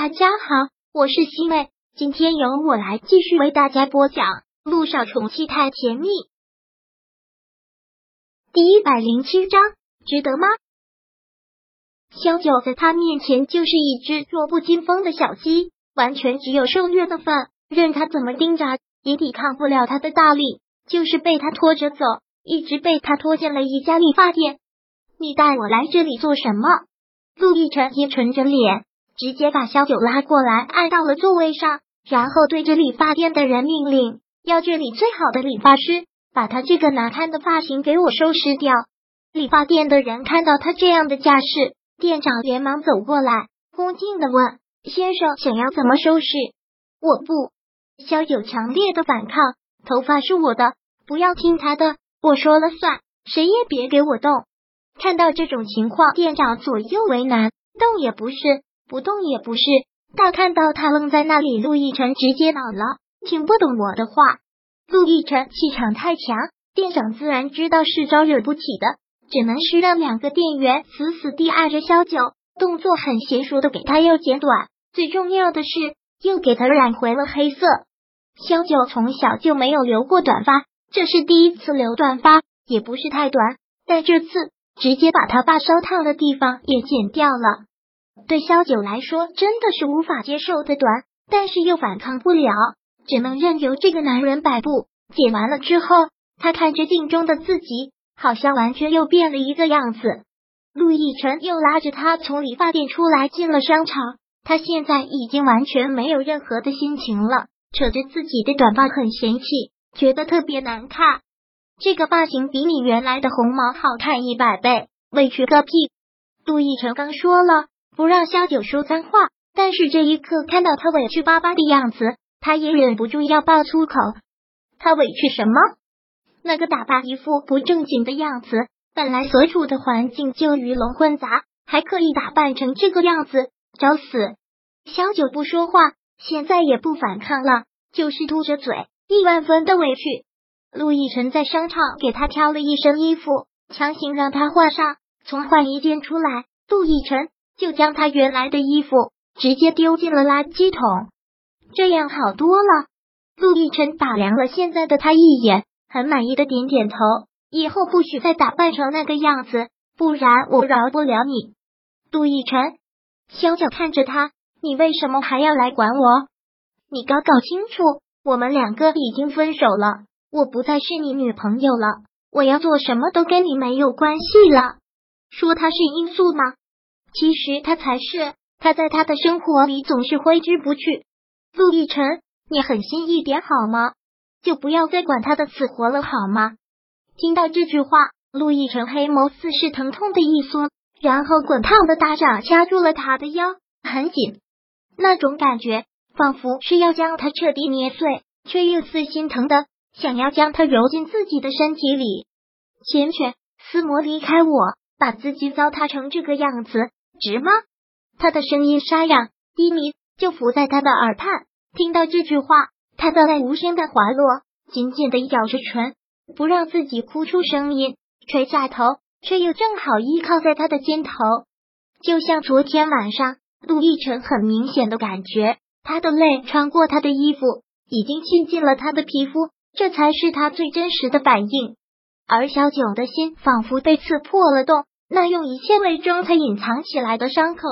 大家好，我是西妹，今天由我来继续为大家播讲《路上宠妻太甜蜜》第一百零七章，值得吗？萧九在他面前就是一只弱不禁风的小鸡，完全只有受虐的份，任他怎么挣扎也抵抗不了他的大力，就是被他拖着走，一直被他拖进了一家理发店。你带我来这里做什么？陆亦辰阴沉着脸。直接把萧九拉过来，按到了座位上，然后对着理发店的人命令：“要这里最好的理发师，把他这个难看的发型给我收拾掉。”理发店的人看到他这样的架势，店长连忙走过来，恭敬的问：“先生想要怎么收拾？”“我不。”萧九强烈的反抗：“头发是我的，不要听他的，我说了算，谁也别给我动。”看到这种情况，店长左右为难，动也不是。不动也不是，大看到他愣在那里，陆亦辰直接恼了，听不懂我的话。陆亦辰气场太强，店长自然知道是招惹不起的，只能是让两个店员死死地按着萧九，动作很娴熟的给他又剪短，最重要的是又给他染回了黑色。萧九从小就没有留过短发，这是第一次留短发，也不是太短，但这次直接把他爸烧烫的地方也剪掉了。对萧九来说，真的是无法接受的短，但是又反抗不了，只能任由这个男人摆布。剪完了之后，他看着镜中的自己，好像完全又变了一个样子。陆亦辰又拉着他从理发店出来，进了商场。他现在已经完全没有任何的心情了，扯着自己的短发很嫌弃，觉得特别难看。这个发型比你原来的红毛好看一百倍，委屈个屁！陆亦辰刚说了。不让萧九说脏话，但是这一刻看到他委屈巴巴的样子，他也忍不住要爆粗口。他委屈什么？那个打扮一副不正经的样子，本来所处的环境就鱼龙混杂，还刻意打扮成这个样子，找死！萧九不说话，现在也不反抗了，就是嘟着嘴，亿万分的委屈。陆亦辰在商场给他挑了一身衣服，强行让他换上，从换衣间出来，陆亦辰。就将他原来的衣服直接丢进了垃圾桶，这样好多了。陆亦辰打量了现在的他一眼，很满意的点点头。以后不许再打扮成那个样子，不然我饶不了你。陆亦辰，萧九看着他，你为什么还要来管我？你搞搞清楚，我们两个已经分手了，我不再是你女朋友了，我要做什么都跟你没有关系了。说他是因素吗？其实他才是，他在他的生活里总是挥之不去。陆亦辰，你狠心一点好吗？就不要再管他的死活了好吗？听到这句话，陆亦辰黑眸似是疼痛的一缩，然后滚烫的大掌掐住了他的腰，很紧，那种感觉仿佛是要将他彻底捏碎，却又似心疼的想要将他揉进自己的身体里。浅浅，思魔，离开我，把自己糟蹋成这个样子。值吗？他的声音沙哑低迷，就伏在他的耳畔。听到这句话，他的泪无声的滑落，紧紧的咬着唇，不让自己哭出声音。垂下头，却又正好依靠在他的肩头，就像昨天晚上，陆亦辰很明显的感觉，他的泪穿过他的衣服，已经沁进了他的皮肤，这才是他最真实的反应。而小九的心仿佛被刺破了洞。那用一切伪装才隐藏起来的伤口，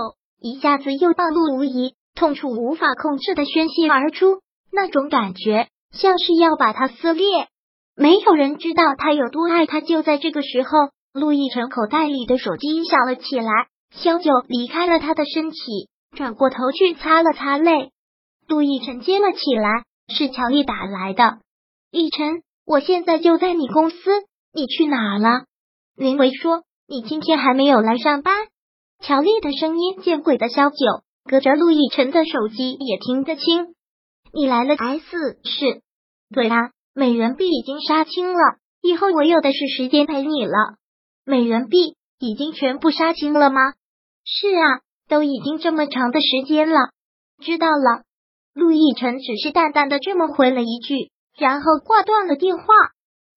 一下子又暴露无遗，痛楚无法控制的宣泄而出，那种感觉像是要把它撕裂。没有人知道他有多爱他。就在这个时候，陆亦辰口袋里的手机响了起来，萧九离开了他的身体，转过头去擦了擦泪。陆亦辰接了起来，是乔丽打来的。亦辰，我现在就在你公司，你去哪了？林维说。你今天还没有来上班？乔丽的声音见鬼的萧九，隔着陆亦辰的手机也听得清。你来了 S 是？对啊，美人币已经杀青了，以后我有的是时间陪你了。美人币已经全部杀青了吗？是啊，都已经这么长的时间了。知道了。陆亦辰只是淡淡的这么回了一句，然后挂断了电话。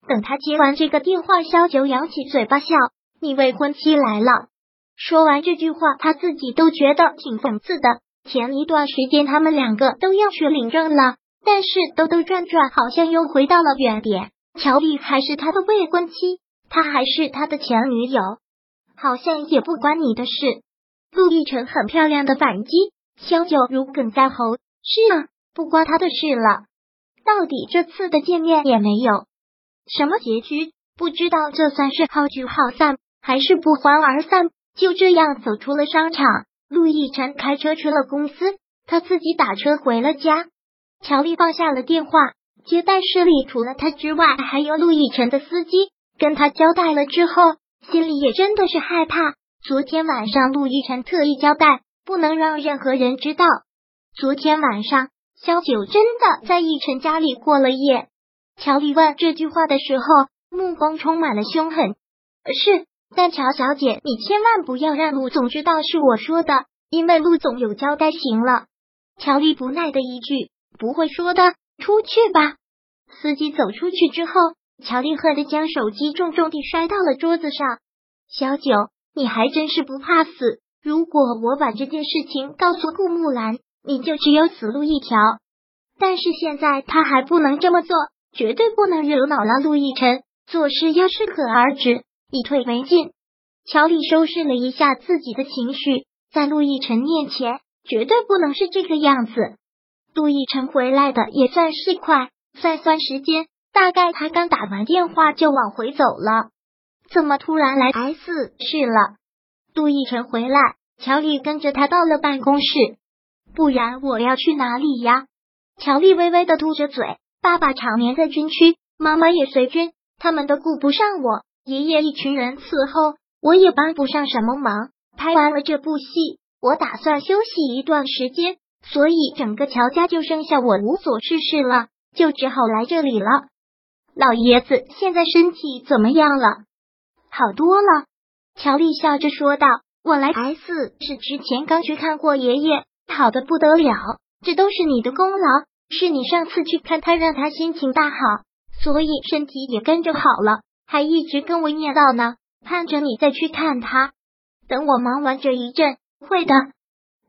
等他接完这个电话，萧九扬起嘴巴笑。你未婚妻来了。说完这句话，他自己都觉得挺讽刺的。前一段时间他们两个都要去领证了，但是兜兜转转，好像又回到了原点。乔丽还是他的未婚妻，他还是他的前女友，好像也不关你的事。陆亦辰很漂亮的反击，萧九如鲠在喉。是啊，不关他的事了。到底这次的见面也没有什么结局，不知道这算是好聚好散，还是不欢而散。就这样走出了商场，陆亦辰开车去了公司，他自己打车回了家。乔丽放下了电话，接待室里除了他之外，还有陆亦辰的司机。跟他交代了之后，心里也真的是害怕。昨天晚上，陆亦辰特意交代，不能让任何人知道。昨天晚上，萧九真的在奕晨家里过了夜。乔丽问这句话的时候，目光充满了凶狠。是，但乔小姐，你千万不要让陆总知道是我说的，因为陆总有交代。行了，乔丽不耐的一句：“不会说的，出去吧。”司机走出去之后，乔丽恨的将手机重重地摔到了桌子上。小九，你还真是不怕死！如果我把这件事情告诉顾木兰。你就只有死路一条，但是现在他还不能这么做，绝对不能惹恼了陆亦辰。做事要适可而止，以退为进。乔丽收拾了一下自己的情绪，在陆亦辰面前，绝对不能是这个样子。陆亦辰回来的也算是快，算算时间，大概他刚打完电话就往回走了。怎么突然来 S 市了？陆亦辰回来，乔丽跟着他到了办公室。不然我要去哪里呀？乔丽微微的嘟着嘴。爸爸常年在军区，妈妈也随军，他们都顾不上我。爷爷一群人伺候，我也帮不上什么忙。拍完了这部戏，我打算休息一段时间，所以整个乔家就剩下我无所事事了，就只好来这里了。老爷子现在身体怎么样了？好多了。乔丽笑着说道：“我来 S 是之前刚去看过爷爷。”好的不得了，这都是你的功劳，是你上次去看他，让他心情大好，所以身体也跟着好了，还一直跟我念叨呢，盼着你再去看他。等我忙完这一阵，会的，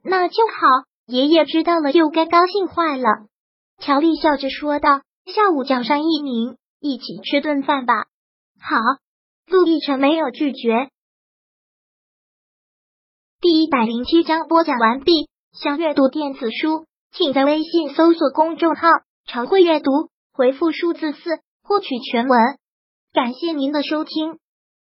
那就好。爷爷知道了，又该高兴坏了。乔丽笑着说道：“下午叫上一鸣，一起吃顿饭吧。”好，陆亦辰没有拒绝。第一百零七章播讲完毕。想阅读电子书，请在微信搜索公众号“常会阅读”，回复数字四获取全文。感谢您的收听。